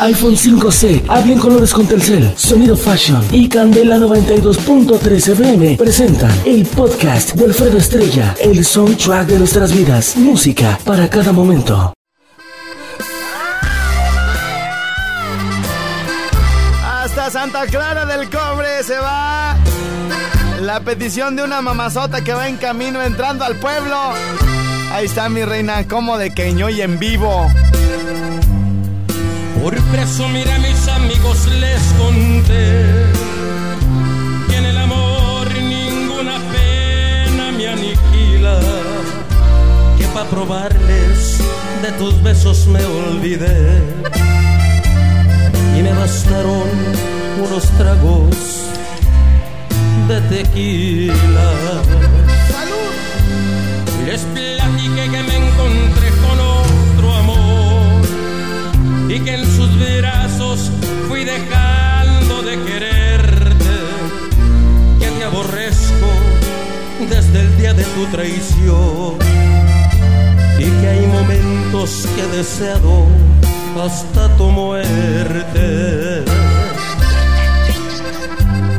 iPhone 5C, hablen colores con Telcel, Sonido Fashion y Candela 92.3 FM presentan el podcast de Alfredo Estrella, el soundtrack de nuestras vidas, música para cada momento. Hasta Santa Clara del Cobre se va la petición de una mamazota que va en camino entrando al pueblo. Ahí está mi reina, como de queño y en vivo. Por presumir a mis amigos les conté que en el amor ninguna pena me aniquila, que para probarles de tus besos me olvidé y me bastaron unos tragos de tequila. ¡Salud! Les platiqué que me encontré tu traición y que hay momentos que he deseado hasta tu muerte.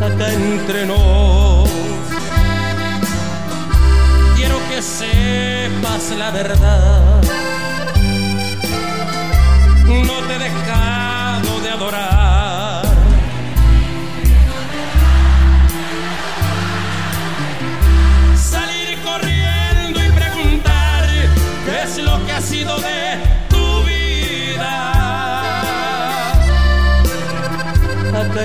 Acá entre nos, quiero que sepas la verdad. No te he dejado de adorar.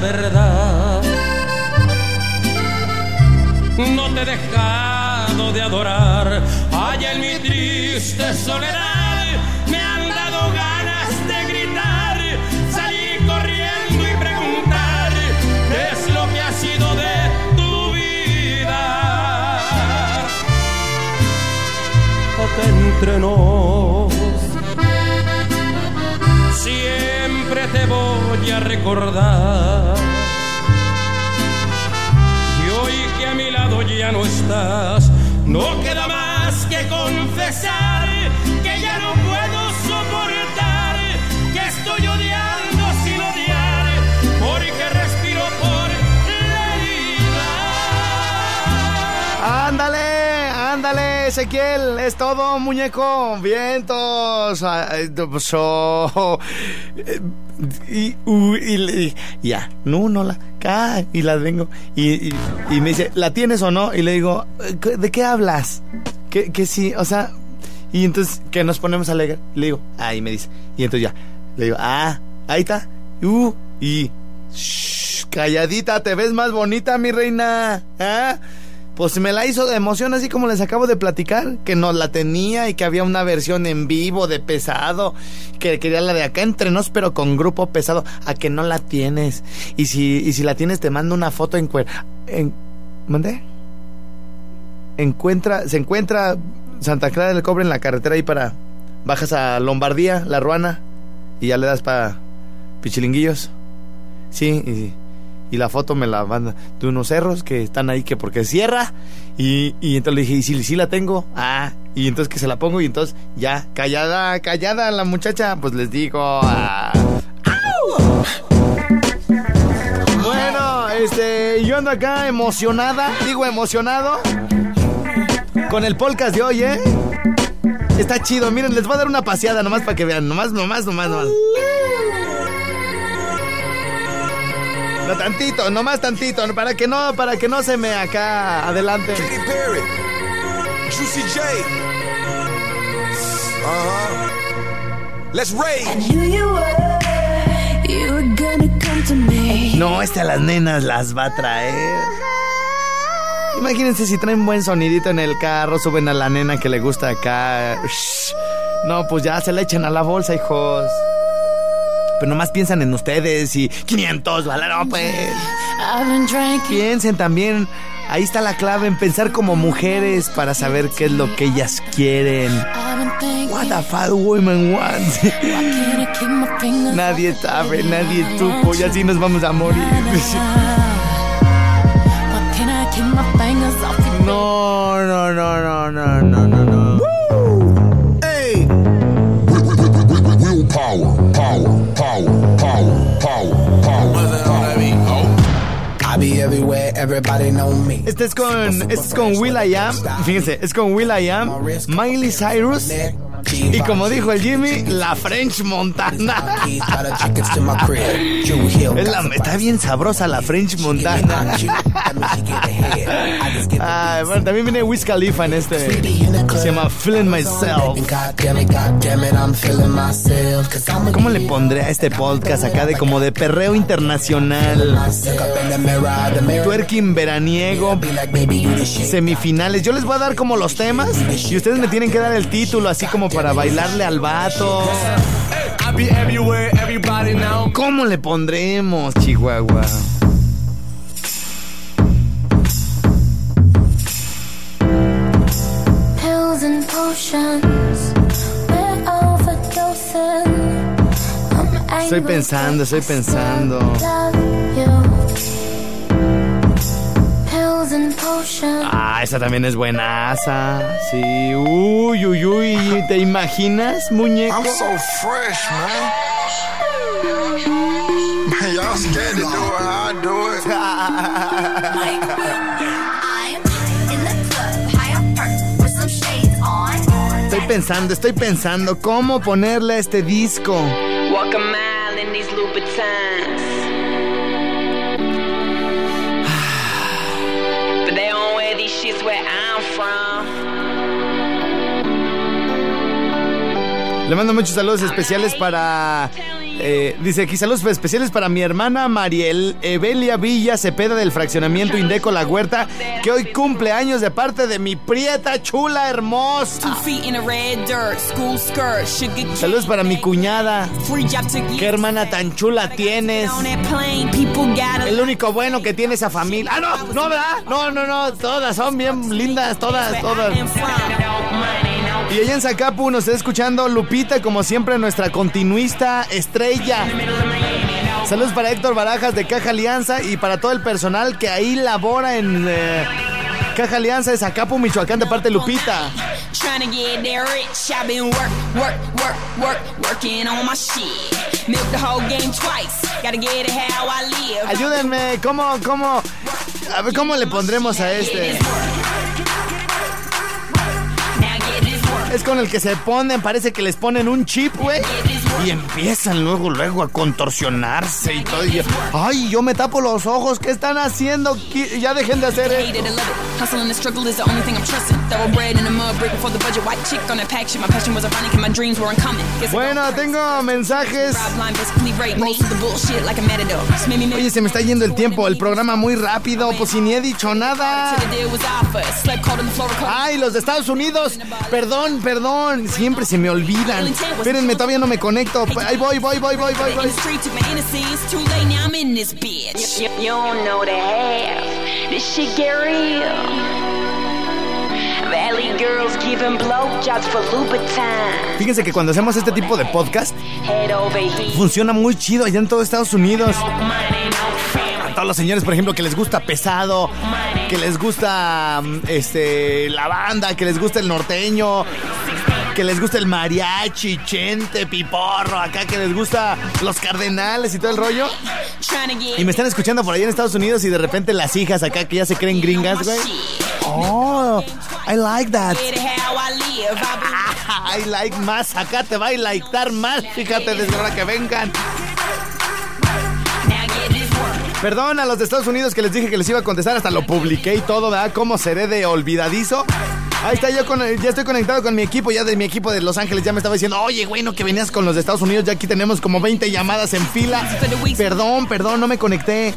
verdad. No te he dejado de adorar. Allá en mi triste soledad a recordar. Y hoy que a mi lado ya no estás, no queda más que confesar Ezequiel, es todo, muñeco. Vientos. Eh, Y, y y ya, no, no la. Y la vengo. Y, me dice, ¿la tienes o no? Y le digo, "¿Qué- ¿de qué hablas? Que, que sí, o sea. Y entonces, que nos ponemos a leer. Le digo, ah, y me dice. Y entonces ya, le digo, ah, ahí está. Uh, y. shh, calladita, te ves más bonita, mi reina. ¿Ah? Pues me la hizo de emoción, así como les acabo de platicar, que no la tenía y que había una versión en vivo de pesado, que quería la de acá entre nos, pero con grupo pesado, a que no la tienes. Y si, y si la tienes, te mando una foto en... en ¿Mandé? Encuentra, se encuentra Santa Clara del Cobre en la carretera ahí para... Bajas a Lombardía, La Ruana, y ya le das para Pichilinguillos. Sí, y, y la foto me la manda de unos cerros que están ahí que porque cierra. Y, y entonces le dije, ¿y si, la tengo? Ah, y entonces que se la pongo y entonces ya, callada, callada la muchacha, pues les digo... ah. Bueno, este, yo ando acá emocionada, digo emocionado, con el podcast de hoy, ¿eh? Está chido, miren, les voy a dar una paseada nomás para que vean, nomás, nomás, nomás, nomás. Bueno, tantito, nomás tantito, para que no, para que no se me acá adelante. Katy Perry, Juicy J. Uh huh. Let's rage. No, este a las nenas las va a traer. Imagínense si traen buen sonidito en el carro, suben a la nena que le gusta acá. Shh. No, pues ya se la echan a la bolsa, hijos. Pero nomás piensan en ustedes y 500, ¿vale? No, pues. Piensen también. Ahí está la clave en pensar como mujeres para saber qué es lo que ellas quieren. What the fuck women want. nadie sabe, nadie supo y así nos vamos a morir. No, no, no, no, no, no, no, everybody know me. Este es con, este es con Will I Am. Fíjense, es con Will I Am, Miley Cyrus. Y como dijo el Jimmy, la French Montana. Es la- está bien sabrosa la French Montana. Ah, bueno, también viene Wiz Khalifa en este. Se llama Feeling Myself. ¿Cómo le pondré a este podcast acá de como de perreo internacional? Twerking veraniego, semifinales. Yo les voy a dar como los temas y ustedes me tienen que dar el título así como para bailarle al vato. ¿Cómo le pondremos, Chihuahua? Pills and potions, we're overdosing. I'm Estoy pensando, estoy pensando. Ah, esa también es buenaza. Sí, uy, uy, uy. ¿Te imaginas, muñeco? I'm so fresh, man. Man, y'all scared to do it how I do it. I'm in the club, high up perk, with some shades on. Estoy pensando, estoy pensando cómo ponerle a este disco. Walk a mile in these Le mando muchos saludos especiales para. eh, dice aquí saludos especiales para mi hermana Mariel Evelia Villa Cepeda del fraccionamiento Indeco La Huerta, que hoy cumple años de parte de mi prieta chula hermosa. Saludos para mi cuñada. Qué hermana tan chula tienes. El único bueno que tiene esa familia. Ah, no, no, ¿verdad? No, no, no. Todas son bien lindas, todas, todas. Y allá en Zacapu nos está escuchando Lupita, como siempre, nuestra continuista estrella. Saludos para Héctor Barajas de Caja Alianza y para todo el personal que ahí labora en eh, Caja Alianza de Zacapu, Michoacán, de parte de Lupita. Ayúdenme, ¿cómo, cómo? A ver, ¿cómo le pondremos a este? Es con el que se ponen, parece que les ponen un chip, güey. Y empiezan luego, luego a contorsionarse y todo. Y Ay, yo me tapo los ojos. ¿Qué están haciendo? Ya dejen de hacer eso. Bueno, tengo mensajes. Oye, se me está yendo el tiempo, el programa muy rápido, pues si ni he dicho nada. Ay, los de Estados Unidos. Perdón, perdón. Siempre se me olvidan. Espérenme, todavía no me conecto. Ahí voy, voy, voy, voy, voy, voy. the street took my innocence. Too late now, I'm in this bitch. You, you don't know the half. This shit get real. Valley girls giving blowjobs for Louboutin. Fíjense que cuando hacemos este tipo de podcast, funciona muy chido allá en todo Estados Unidos. No money, no family. A todos los señores, por ejemplo, que les gusta pesado, que les gusta mm, este la banda, que les gusta el norteño, que les gusta el mariachi, chente, piporro, acá que les gusta los cardenales y todo el rollo. Y me están escuchando por ahí en Estados Unidos y de repente las hijas acá que ya se creen gringas, güey. Oh, I like that. I like más, acá te va a likear más, fíjate desde ahora que vengan. Perdón a los de Estados Unidos que les dije que les iba a contestar, hasta lo publiqué y todo, ¿verdad? ¿Cómo seré de olvidadizo? Ahí está, yo ya estoy conectado con mi equipo, ya de mi equipo de Los Ángeles ya me estaba diciendo, oye, güey, no que venías con los de Estados Unidos, ya aquí tenemos como 20 llamadas en fila. Perdón, perdón, no me conecté.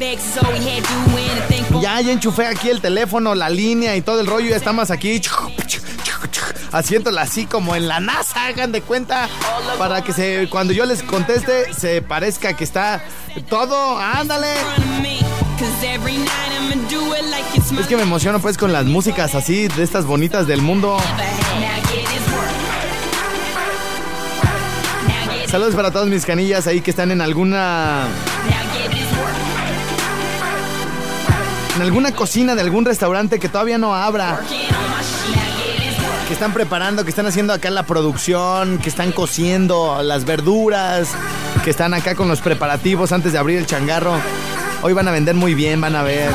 Ya, ya enchufé aquí el teléfono, la línea y todo el rollo, ya estamos aquí haciéndola así como en la NASA, hagan de cuenta, para que se cuando yo les conteste se parezca que está todo, ándale. Es que me emociono pues con las músicas así de estas bonitas del mundo. Saludos para todas mis canillas ahí que están en alguna en alguna cocina de algún restaurante que todavía no abra. Que están preparando, que están haciendo acá la producción, que están cociendo las verduras, que están acá con los preparativos antes de abrir el changarro. Hoy van a vender muy bien, van a ver.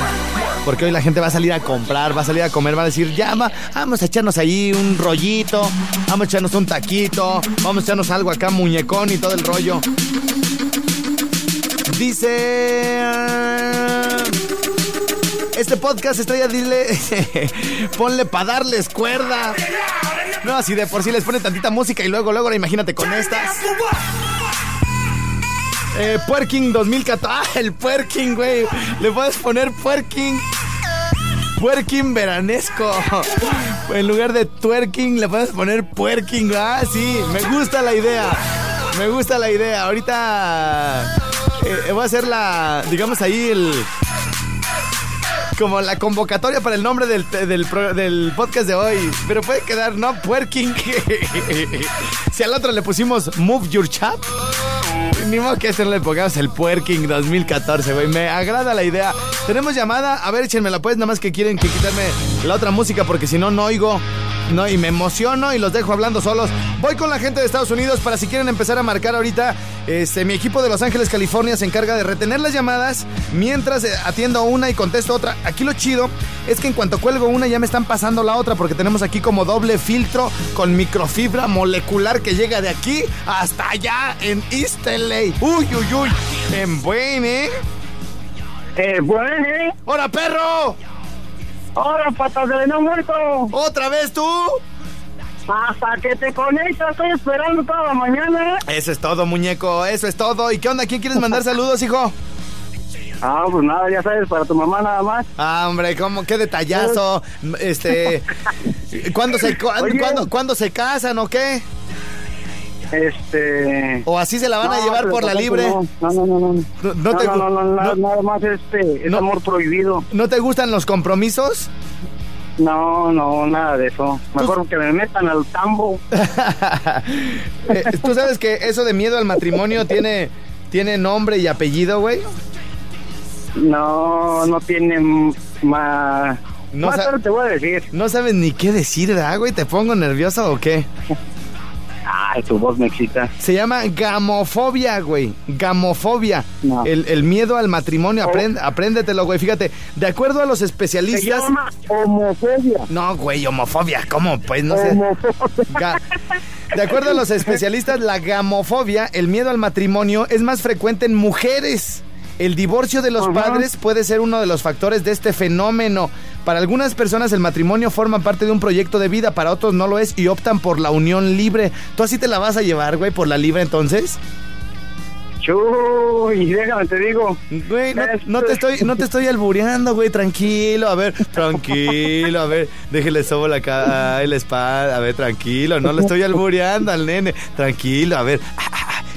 Porque hoy la gente va a salir a comprar, va a salir a comer, va a decir, ya, vamos a echarnos ahí un rollito, vamos a echarnos un taquito, vamos a echarnos algo acá, muñecón y todo el rollo. Dice... Este podcast, estoy a dile, ponle para darles cuerda. No, así de por sí les pone tantita música y luego, luego, imagínate con estas. Eh, Puerking 2014. Ah, el Puerking, güey. Le puedes poner Puerking. Puerking veranesco. En lugar de twerking, le puedes poner puerking. Ah, sí, me gusta la idea. Me gusta la idea. Ahorita eh, voy a hacer la, digamos ahí el como la convocatoria para el nombre del, del, podcast de hoy. Pero puede quedar, ¿no? Puerking. si al otro le pusimos Move Your Chat. Ni modo que este no le pongamos el Puerking 2014, güey. Me agrada la idea. Tenemos llamada. A ver, échenmela pues, nada más que quieren que quitarme la otra música porque si no, no oigo. No, y me emociono y los dejo hablando solos. Voy con la gente de Estados Unidos para si quieren empezar a marcar ahorita. Este, mi equipo de Los Ángeles, California se encarga de retener las llamadas mientras eh, atiendo una y contesto otra. Aquí lo chido es que en cuanto cuelgo una ya me están pasando la otra porque tenemos aquí como doble filtro con microfibra molecular que llega de aquí hasta allá en East LA. Uy, uy, uy. En buen, ¿eh? Eh, buen, ¿eh? ¡Hola, perro! ¡Hola, patas de no muerto! ¿Otra vez tú? Hasta que te conectas, estoy esperando toda la mañana. Eso es todo, muñeco, eso es todo. ¿Y qué onda? ¿Quién quieres mandar saludos, hijo? Ah, pues nada, ya sabes, para tu mamá nada más. Ah, hombre, ¿cómo? Qué detallazo. Este, ¿cuándo se, cuándo, se casan o qué? Este. ¿O así se la van a llevar por la libre? No, no, no, no. No, no, no, nada más este, es amor prohibido. ¿No te gustan los compromisos? No, no, nada de eso. Mejor que me metan al tambo. Eh, ¿Tú sabes que eso de miedo al matrimonio tiene, tiene nombre y apellido, güey? No, no tiene más... No más te voy a decir. No sabes ni qué decir, ¿verdad, güey? ¿Te pongo nervioso o qué? Ay, tu voz me excita. Se llama gamofobia, güey. Gamofobia. El, el, miedo al matrimonio. Oh. apréndetelo, güey. Fíjate, de acuerdo a los especialistas. Se llama homofobia. No, güey, homofobia. ¿Cómo? Pues no sé. De acuerdo a los especialistas, la gamofobia, el miedo al matrimonio, es más frecuente en mujeres. El divorcio de los padres puede ser uno de los factores de este fenómeno. Para algunas personas el matrimonio forma parte de un proyecto de vida, para otros no lo es y optan por la unión libre. ¿Tú así te la vas a llevar, güey, por la libre entonces? Chuy, déjame te digo. Güey, no, te estoy, no te estoy albureando, güey, tranquilo, a ver, tranquilo, a ver, déjele sobo la cara, la espalda, a ver, tranquilo, no le estoy albureando al nene, tranquilo, a ver,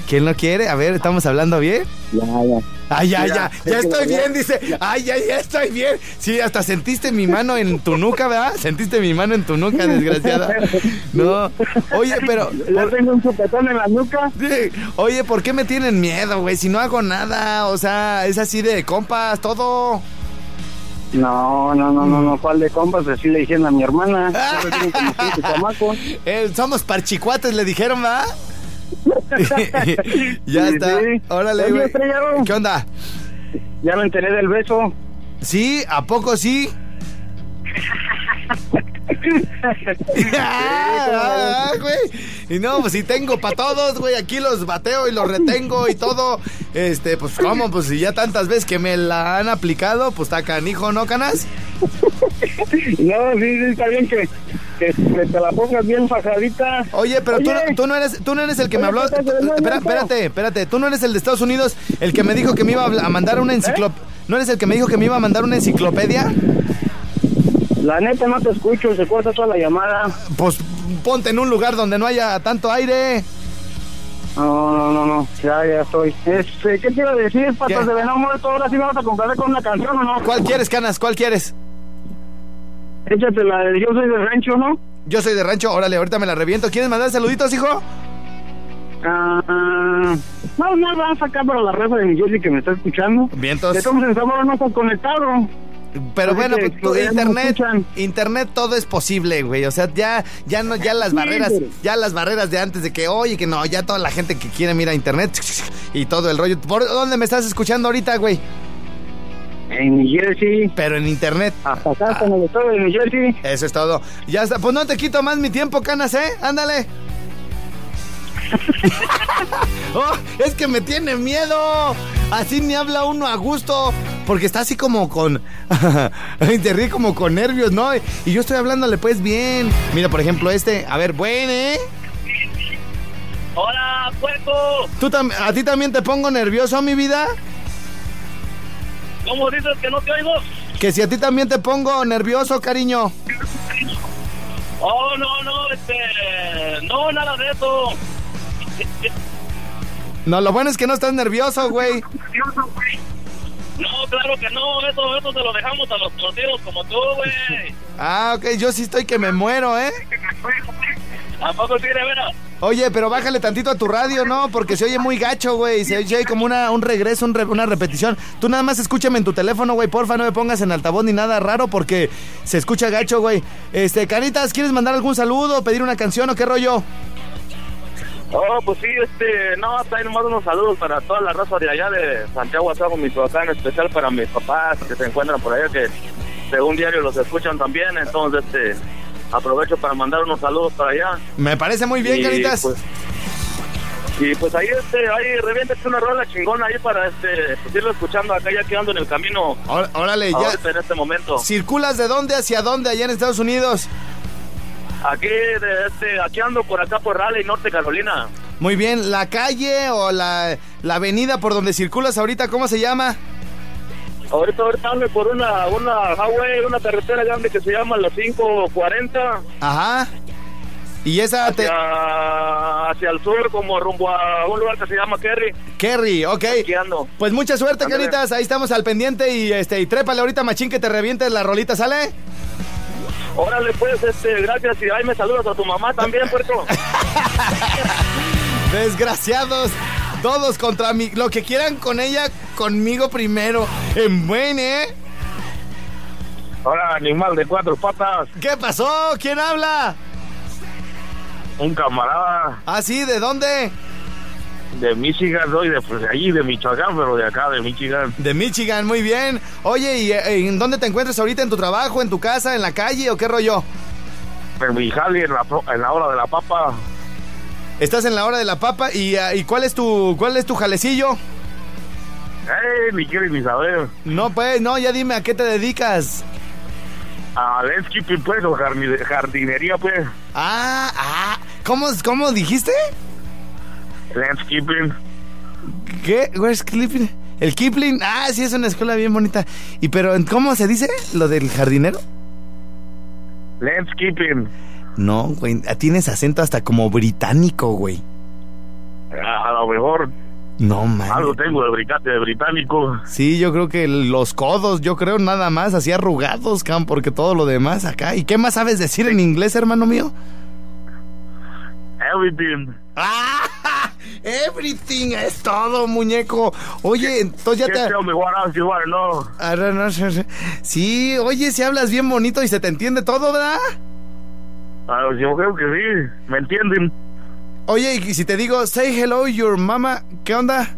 ¿quién lo quiere? A ver, ¿estamos hablando bien? Ya, ya. Ay, ya, ya, ya estoy bien, dice. Ay, ya, ya estoy bien. Sí, hasta sentiste mi mano en tu nuca, ¿verdad? Sentiste mi mano en tu nuca, desgraciada. No. Oye, pero. ¿Ya tengo un chupetón en la nuca? Sí. Oye, ¿por qué me tienen miedo, güey? Si no hago nada, o sea, es así de compas, todo. No, no, no, no, no, ¿cuál de compas? Así le dijeron a mi hermana. eh, somos parchicuates, le dijeron, ¿verdad? ya está. Órale, güey. ¿Qué onda? Ya me enteré del beso. ¿Sí? ¿A poco sí? Ah, güey. Y no, pues si tengo para todos, güey. Aquí los bateo y los retengo y todo. Este, pues cómo, pues si ya tantas veces que me la han aplicado, pues está canijo, ¿no, canas? No, sí, sí, está bien que, que, te la pongas bien fajadita. Oye, pero Tú, no, tú, no eres, tú no eres el que me habló. Espera, espérate, espérate. Tú no eres el de Estados Unidos, el que me dijo que me iba a mandar una enciclopedia. ¿No eres el que me dijo que me iba a mandar una enciclopedia? La neta no te escucho, se corta toda la llamada. Pues ponte en un lugar donde no haya tanto aire. No, no, no, no, ya, ya estoy. Este, ¿Qué a decir, patas de venado muerto? Ahora sí vamos a comprar con una canción, ¿o no? ¿Cuál quieres, Canas? ¿Cuál quieres? Échate la de Yo soy de rancho, ¿no? Yo soy de rancho, órale, ahorita me la reviento. ¿Quieres mandar saluditos, hijo? Ah, no, no, vamos a sacar para la raza de mi Jersey que me está escuchando. Vientos. Estamos en Zamora, no estás conectado. Pero Así bueno, pues, no internet, internet todo es posible, güey. O sea, ya, ya no, ya las Sí, barreras, pero- ya las barreras de antes de que, oye, que no, ya toda la gente que quiere mirar internet y todo el rollo. ¿Por dónde me estás escuchando ahorita, güey? En New Jersey. Pero en internet. Hasta acá con el estado de New Jersey. Eso es todo. Ya está. Pues no te quito más mi tiempo, canas, ¿eh? Ándale. Oh, es que me tiene miedo. Así ni habla uno a gusto. Porque está así como con. te ríe como con nervios, ¿no? Y yo estoy hablándole pues bien. Mira, por ejemplo, este. A ver, buen, ¿eh? Hola, puerco. ¿Tú ¿A ti también te pongo nervioso, mi vida? ¿Cómo dices que no te oigo? Que si a ti también te pongo nervioso, cariño. Oh, no, no, este. No, nada de eso. No, lo bueno es que no estás nervioso, güey. No, claro que no, eso, eso se lo dejamos a los troteros como tú, güey. Ah, ok, yo sí estoy que me muero, ¿eh? ¿A poco de veras? Oye, pero bájale tantito a tu radio, ¿no? Porque se oye muy gacho, güey. Se oye como una, un regreso, un re- una repetición. Tú nada más escúchame en tu teléfono, güey. Porfa, no me pongas en altavoz ni nada raro porque se escucha gacho, güey. Este, Canitas, ¿quieres mandar algún saludo, pedir una canción o qué rollo? Oh, pues sí, este, no, ahí nomás unos saludos para toda la raza de allá de Santiago Azago, Michoacán, en especial para mis papás que se encuentran por allá, que según diario los escuchan también, entonces, este, aprovecho para mandar unos saludos para allá. Me parece muy bien, Y, Canitas. Pues, y pues ahí, este, ahí reviéntate una rola chingona ahí para, este, pues irlo escuchando acá ya que ando en el camino. Órale, ya. En este momento. ¿Circulas de dónde hacia dónde allá en Estados Unidos? Aquí, de, este, aquí ando por acá por Raleigh, Norte Carolina. Muy bien, ¿la calle o la, la avenida por donde circulas ahorita, cómo se llama? Ahorita, ahorita ando por una, una highway, una carretera grande que se llama la 540. Ajá. Y esa te... hacia, hacia el sur, como rumbo a un lugar que se llama Kerry. Kerry, ok. Pues mucha suerte. Canitas. Ahí estamos al pendiente y este y trépale ahorita, machín, que te revientes la rolita, ¿sale? Órale, pues, este, gracias. Y ahí me saludas a tu mamá también, puerco. Desgraciados. Todos contra mí. Lo que quieran con ella, conmigo primero. En buen, ¿eh? Hola, animal de cuatro patas. ¿Qué pasó? ¿Quién habla? Un camarada Ah, sí, ¿de dónde? de Michigan, soy de pues, de allí, de Michoacán, pero de acá, de Michigan. De Michigan, muy bien. Oye, ¿y eh, en dónde te encuentras ahorita? ¿En tu trabajo, en tu casa, en la calle o qué rollo? En mi jale, en la, en la hora de la papa. Estás en la hora de la papa y, ah, ¿y cuál es tu cuál es tu jalecillo? ¡Eh! Ni quiere ni saber. No, pues, no, ya dime a qué te dedicas. A landscaping, pues, o jardi- jardinería, pues. Ah, ah, ¿cómo, cómo dijiste? Landscaping. ¿Qué? Where's Kipling? El Kipling, ah, sí, es una escuela bien bonita. ¿Y pero cómo se dice lo del jardinero? Landscaping. No, güey, tienes acento hasta como británico, güey. A lo mejor No, man. algo tengo de, brica- de británico. Sí, yo creo que los codos, yo creo nada más, así arrugados, Cam, porque todo lo demás acá. ¿Y qué más sabes decir en inglés, hermano mío? Everything. ¡Ah! Everything es todo, muñeco. Oye, entonces ya te... Ah. Sí, oye, si hablas bien bonito y se te entiende todo, ¿verdad? Ah, yo creo que sí. ¿Me entienden? Oye, y si te digo, say hello your mama, ¿qué onda?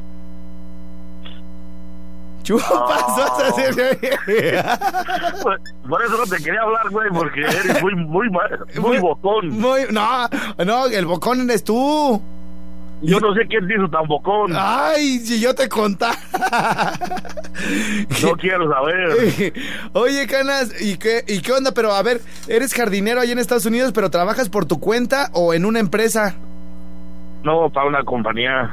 Chupasosas. Por- Por eso no te quería hablar, güey, porque eres muy, muy, ma- muy bocón. Muy, no, no, el bocón eres tú. Yo no sé quién te hizo tan bocón. Ay, si yo te contara. No quiero saber. Oye, Canas, ¿y qué, ¿y qué onda? Pero a ver, eres jardinero ahí en Estados Unidos, pero ¿trabajas por tu cuenta o en una empresa? No, para una compañía.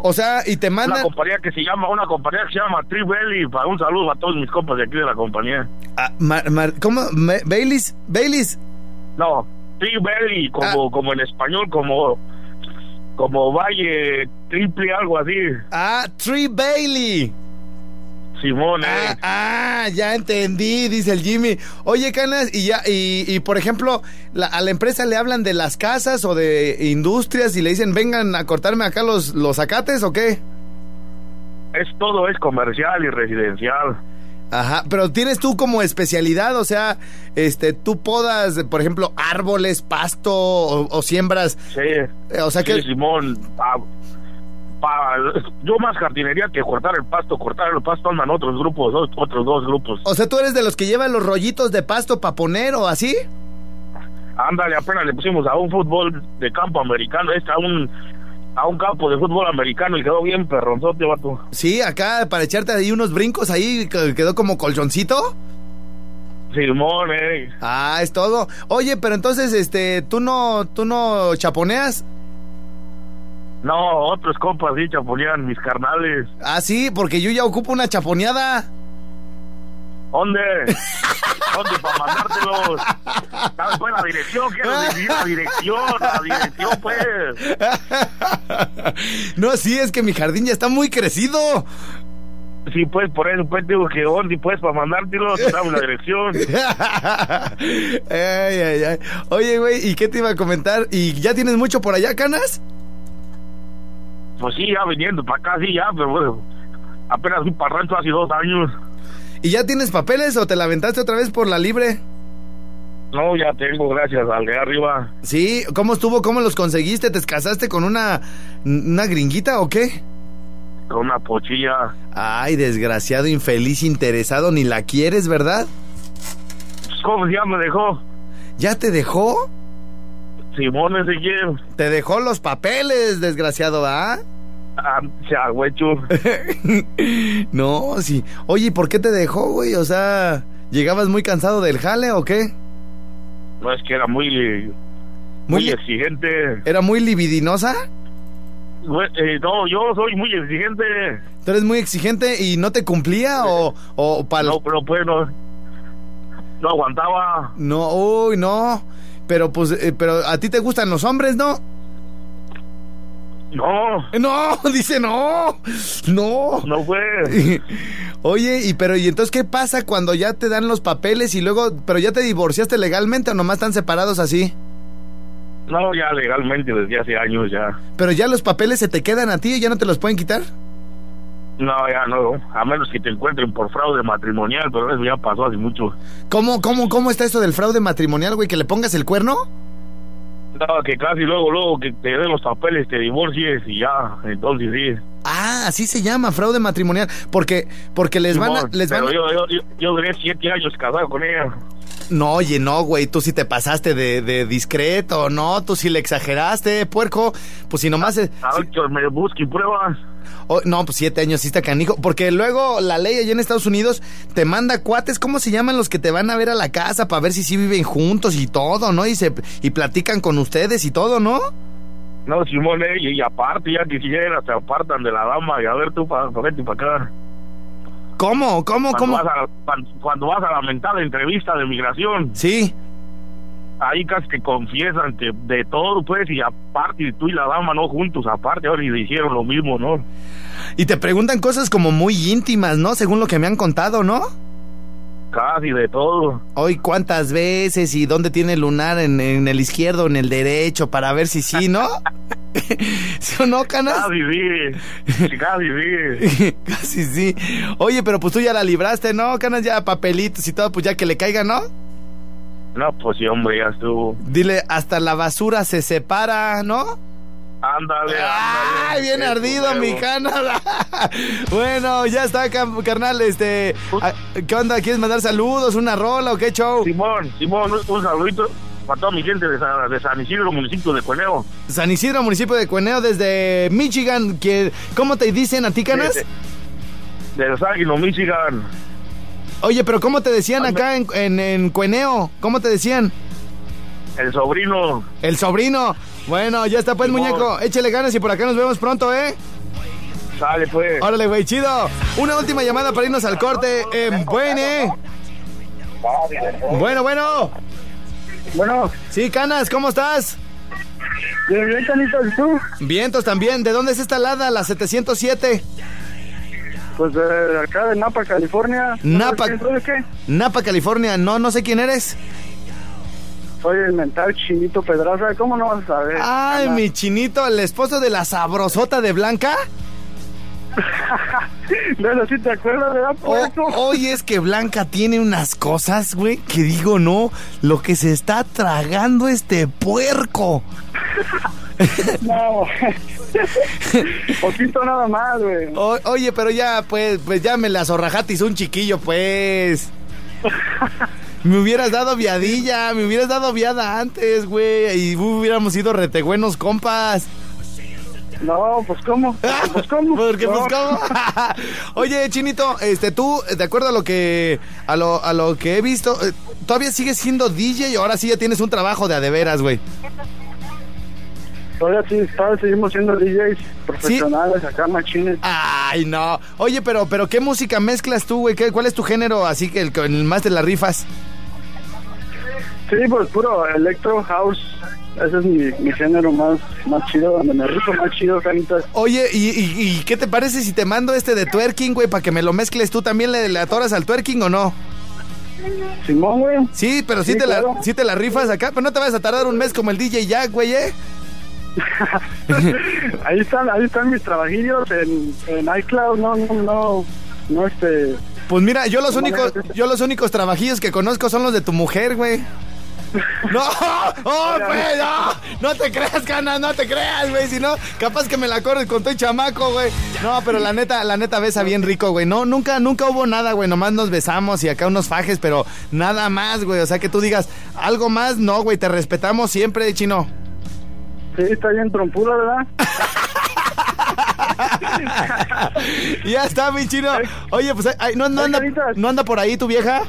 O sea, y te Una mandan... compañía que se llama, una compañía que se llama Tree Belly. Para un saludo a todos mis compas de aquí de la compañía. Ah, Mar- Mar- ¿Cómo? Baileys, Baileys. No, Tree Belly, como, como en español, como, como Valle Triple, algo así. Ah, Tree Bailey. Simón, eh. Ah, ah, ya entendí, dice el Jimmy. Oye, Canas, y ya, y, y, por ejemplo, la- a la empresa le hablan de las casas o de industrias y le dicen, vengan a cortarme acá los, los acates o qué? Es todo, es comercial y residencial. Ajá, pero tienes tú como especialidad, o sea, este, tú podas, por ejemplo, árboles, pasto o, o siembras. Sí. O sea que- Simón. pa- pa- yo más jardinería que cortar el pasto. Cortar el pasto andan otros grupos, dos- otros dos grupos. O sea, tú eres de los que llevan los rollitos de pasto para poner o así. Ándale, apenas le pusimos a un fútbol de campo americano, este a un a un campo de fútbol americano y quedó bien perronzote, vato. Sí, acá para echarte ahí unos brincos ahí, que quedó como colchoncito. Simón, eh. Ah, es todo. Oye, pero entonces, este, ¿tú no, tú no chaponeas? No, otros compas sí chaponean mis carnales. Ah, sí, porque yo ya ocupo una chaponeada. ¿Dónde? ¿Dónde para mandártelos? ¿Sabes la dirección? Quiero decir la dirección, la dirección, pues. No, sí, es que mi jardín ya está muy crecido. Sí, pues, por eso, pues, digo que ¿dónde, pues, para mandártelos? Dame la dirección. Ay, ay, ay. Oye, güey, ¿y qué te iba a comentar? ¿Y ya tienes mucho por allá, Canas? Pues sí, ya viniendo para acá, sí, ya, pero bueno, apenas fui para rancho hace dos años. ¿Y ya tienes papeles o te la aventaste otra vez por la libre? No, ya tengo, gracias al de arriba. Sí, ¿cómo estuvo? ¿Cómo los conseguiste? ¿Te casaste con una, una gringuita o qué? Con una pochilla. Ay, desgraciado, infeliz, interesado, ni la quieres, ¿verdad? Pues, ¿Cómo ya me dejó? ¿Ya te dejó? Simón Ezequiel. Te dejó los papeles, desgraciado, ¿ah? Ah, güecho. no, sí. Oye, ¿y por qué te dejó, güey? O sea, ¿llegabas muy cansado del jale o qué? No, es que era muy, muy, exigente. ¿Era muy libidinosa? Güey, eh, no, yo soy muy exigente. ¿Tú eres muy exigente y no te cumplía o, o para No, pero pues no, no aguantaba. No, uy, no. Pero pues, eh, pero a ti te gustan los hombres, ¿no? No. No, dice no. No. No fue. Oye, y pero y entonces qué pasa cuando ya te dan los papeles y luego, pero ya te divorciaste legalmente o nomás están separados así? No, ya legalmente desde hace años ya. Pero ya los papeles se te quedan a ti y ya no te los pueden quitar. No, ya no. A menos que te encuentren por fraude matrimonial, pero eso ya pasó hace mucho. ¿Cómo, cómo, cómo está esto del fraude matrimonial, güey? ¿Que le pongas el cuerno? No, que casi luego, luego que te den los papeles, te divorcies y ya. Entonces sí. Ah, así se llama, fraude matrimonial. Porque, porque les van a, les van pero a- yo, yo, yo, yo duré siete años casado con ella. No, oye, no, güey, tú sí te pasaste de, de discreto, no, tú sí le exageraste, puerco. Pues si nomás... es- A ver, que me busquen pruebas. Oh, no, pues siete años sí está canijo. Porque luego la ley allá en Estados Unidos te manda cuates, ¿cómo se llaman los que te van a ver a la casa para ver si sí viven juntos y todo, ¿no? Y se y platican con ustedes y todo, ¿no? No, Simón, y, y aparte, ya quisiera, se apartan de la dama y a ver tú para pa, para acá. ¿Cómo? ¿Cómo? Cuando ¿Cómo? Vas a, cuando, cuando vas a la mentada entrevista de migración. Sí. Ahí casi te confiesan que de todo, pues, y aparte, tú y la dama no juntos, aparte, ahora y le hicieron lo mismo, ¿no? Y te preguntan cosas como muy íntimas, ¿no? Según lo que me han contado, ¿no? Casi de todo. Hoy cuántas veces y dónde tiene lunar en, en el izquierdo en el derecho para ver si sí, ¿no? ¿Sí o no, Canas? Casi sí, casi sí. Casi sí. Oye, pero pues tú ya la libraste, ¿no? Canas ya papelitos y todo, pues ya que le caiga, ¿no? No, pues sí, hombre, ya estuvo. Dile, hasta la basura se separa, ¿no? Ándale, Ay, bien ardido, mi canal. bueno, ya está, carnal. Este, ah, ¿qué onda? ¿Quieres mandar saludos, una rola o qué show? Simón, Simón, un, saludito para toda mi gente de San, de San Isidro, municipio de Cueneo. San Isidro, municipio de Cueneo, desde Michigan. que- ¿Cómo te dicen a ti, canas? De, de Los Ángeles, Michigan. Oye, pero ¿cómo te decían acá en, en, en Cueneo? ¿Cómo te decían? El sobrino. El sobrino. Bueno, ya está pues, muñeco. Échale ganas y por acá nos vemos pronto, ¿eh? Sale, pues. Órale, güey, chido. Una última llamada para irnos al corte. En Buene. Bueno, bueno. Bueno. Sí, Canas, ¿cómo estás? Bien, bien, Canito, ¿y tú? Vientos también. ¿De dónde es esta lada? La 707. Pues de acá de Napa, California. Napa. ¿Sabes quién soy o qué? Napa, California. No, no sé quién eres. Soy el mental Chinito Pedraza. ¿Cómo no vas a saber? Ay, Ana? mi chinito, el esposo de la sabrosota de Blanca. Bueno, sí te acuerdas, ¿verdad? puerco? Hoy es que Blanca tiene unas cosas, güey, que digo, no, lo que se está tragando este puerco. No. Poquito nada más, güey. O- oye, pero ya, pues, pues ya me la zorrajatis un chiquillo, pues. Me hubieras dado viadilla, me hubieras dado viada antes, güey, y hubiéramos sido retegüenos compas. No, pues ¿cómo? Pues ¿cómo? Porque pues No. cómo. Oye, Chinito, este tú, de acuerdo a lo que a lo, a lo que he visto, eh, todavía sigues siendo DJ y ahora sí ya tienes un trabajo de a de veras, güey. Todavía sí, todavía seguimos siendo DJs profesionales acá, machines. Ay, no. Oye, pero pero qué música mezclas tú, güey? ¿Qué- ¿Cuál es tu género así que el, el más de las rifas? Sí, pues puro electro house. Ese es mi, mi género más, más chido, donde me rifo más chido, canitas. Oye, ¿y, y, y qué te parece si te mando este de twerking, güey, para que me lo mezcles tú también le, le atoras al twerking o no? Simón, güey. Sí, pero sí, Sí, te claro. la, sí te la rifas acá, pero no te vas a tardar un mes como el DJ Jack, güey, ¿eh? ahí están, ahí están mis trabajillos en, en iCloud, no, no, no, no este... Pues mira, yo los únicos, yo los únicos trabajillos que conozco son los de tu mujer, güey. No, oh, güey, no, no te creas, cana, no te creas, güey, si no, capaz que me la corres con tu chamaco, güey. No, pero la neta, la neta besa bien rico, güey. No, nunca, nunca hubo nada, güey, nomás nos besamos y acá unos fajes, pero nada más, güey. O sea, que tú digas, algo más, no, güey, te respetamos siempre, chino. Sí, está bien trompuda, ¿verdad? ya está, mi chino. Oye, pues, ay, no, no, anda, no anda por ahí tu vieja.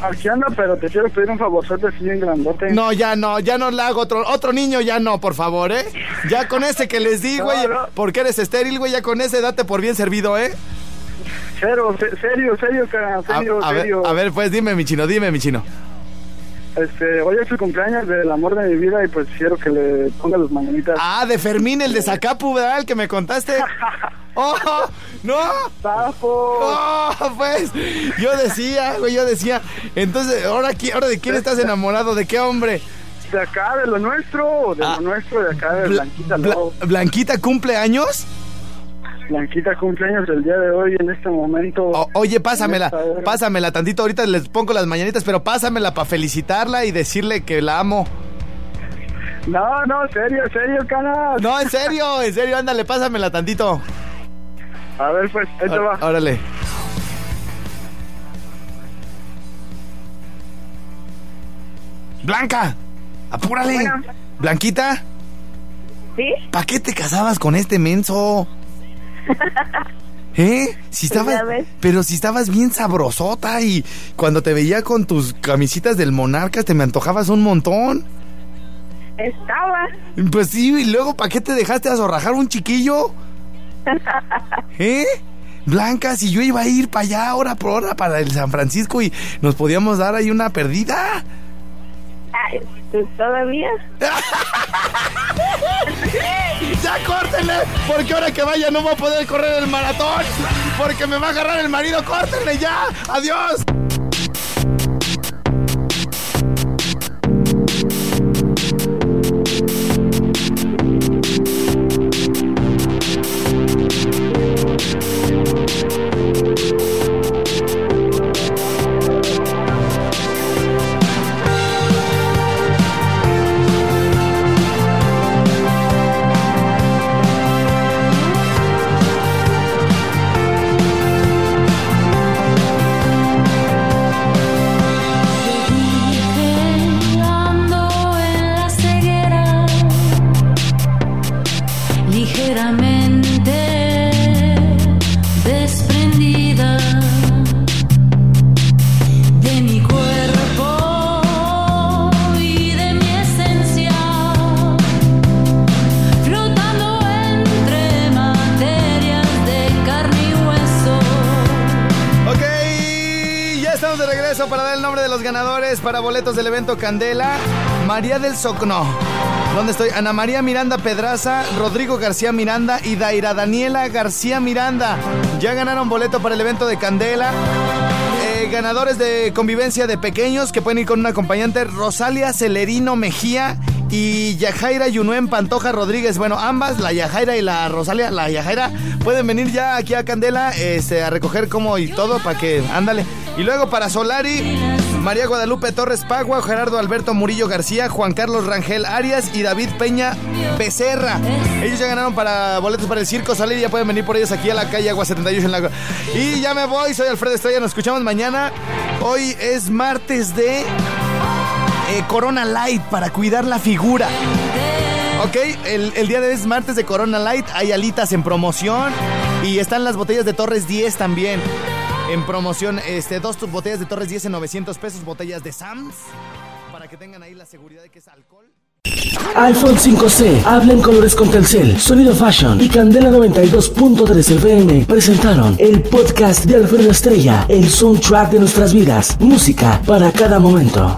Aquí anda, pero te quiero pedir un favorzote así bien grandote. No, ya no, ya no le hago otro, otro niño, ya no, por favor, ¿eh? Ya con ese que les di, No, güey, no. porque eres estéril, güey, ya con ese date por bien servido, ¿eh? Cero, se- serio, serio, cara, serio, a serio. a ver, pues dime, mi chino, dime, mi chino. Este, hoy es el cumpleaños del amor de mi vida y pues quiero que le ponga las mañanitas. Ah, de Fermín, el de Zacapu, ¿verdad? El que me contaste. ¡Oh! ¡No! ¡Papo! ¡Oh! Pues, yo decía, güey, yo decía. Entonces, ¿ahora, ahora de quién estás enamorado? ¿De qué hombre? De acá, de lo nuestro, de Ah. lo nuestro, de acá, de Bla- Blanquita Bla-. ¿Blanquita cumple años? Blanquita cumpleaños el día de hoy, en este momento. O- oye, pásamela, En pásamela tantito. Ahorita les pongo las mañanitas, pero pásamela para felicitarla y decirle que la amo. No, no, serio, serio, cara. No, en serio, en serio, ándale, pásamela tantito. A ver, pues, ahí te va. Órale. Blanca, apúrale. Bueno. Blanquita, ¿Sí? ¿para qué te casabas con este menso? ¿Eh? Si estabas, ya ves. pero si estabas bien sabrosota y cuando te veía con tus camisitas del Monarcas te me antojabas un montón. Estaba. Pues sí, y luego ¿para qué te dejaste azorrajar un chiquillo? ¿Eh? Blanca, si yo iba a ir para allá hora por hora para el San Francisco y nos podíamos dar ahí una perdida. Ay, pues, ¿Todavía? ¡Ya córtenle! Porque ahora que vaya no va a poder correr el maratón. Porque me va a agarrar el marido. ¡Córtenle ya! ¡Adiós! Para boletos del evento Candela. María del Socno. ¿Dónde estoy? Ana María Miranda Pedraza, Rodrigo García Miranda y Daira Daniela García Miranda. Ya ganaron boleto para el evento de Candela. Eh, ganadores de convivencia de pequeños que pueden ir con un acompañante, Rosalia Celerino Mejía y Yajaira Yunuen Pantoja Rodríguez. Bueno, ambas, la Yajaira y la Rosalia, la Yajaira, pueden venir ya aquí a Candela este, a recoger como y todo para que, ándale. Y luego para Solari, María Guadalupe Torres Pagua, Gerardo Alberto Murillo García, Juan Carlos Rangel Arias y David Peña Becerra. Ellos ya ganaron para boletos para el Circo Solari, ya pueden venir por ellos aquí a la calle Agua 78 en la... Y ya me voy, soy Alfredo Estrella, nos escuchamos mañana. Hoy es martes de eh, Corona Light para cuidar la figura. Ok, el día de hoy es martes de Corona Light, hay alitas en promoción y están las botellas de Torres 10 también en promoción. Este, dos botellas de Torres 10 en 900 pesos, botellas de Sams, para que tengan ahí la seguridad de que es alcohol. iPhone 5C, habla en colores con Telcel, Sonido Fashion y Candela 92.3 FM presentaron el podcast de Alfredo Estrella, el soundtrack de nuestras vidas, música para cada momento.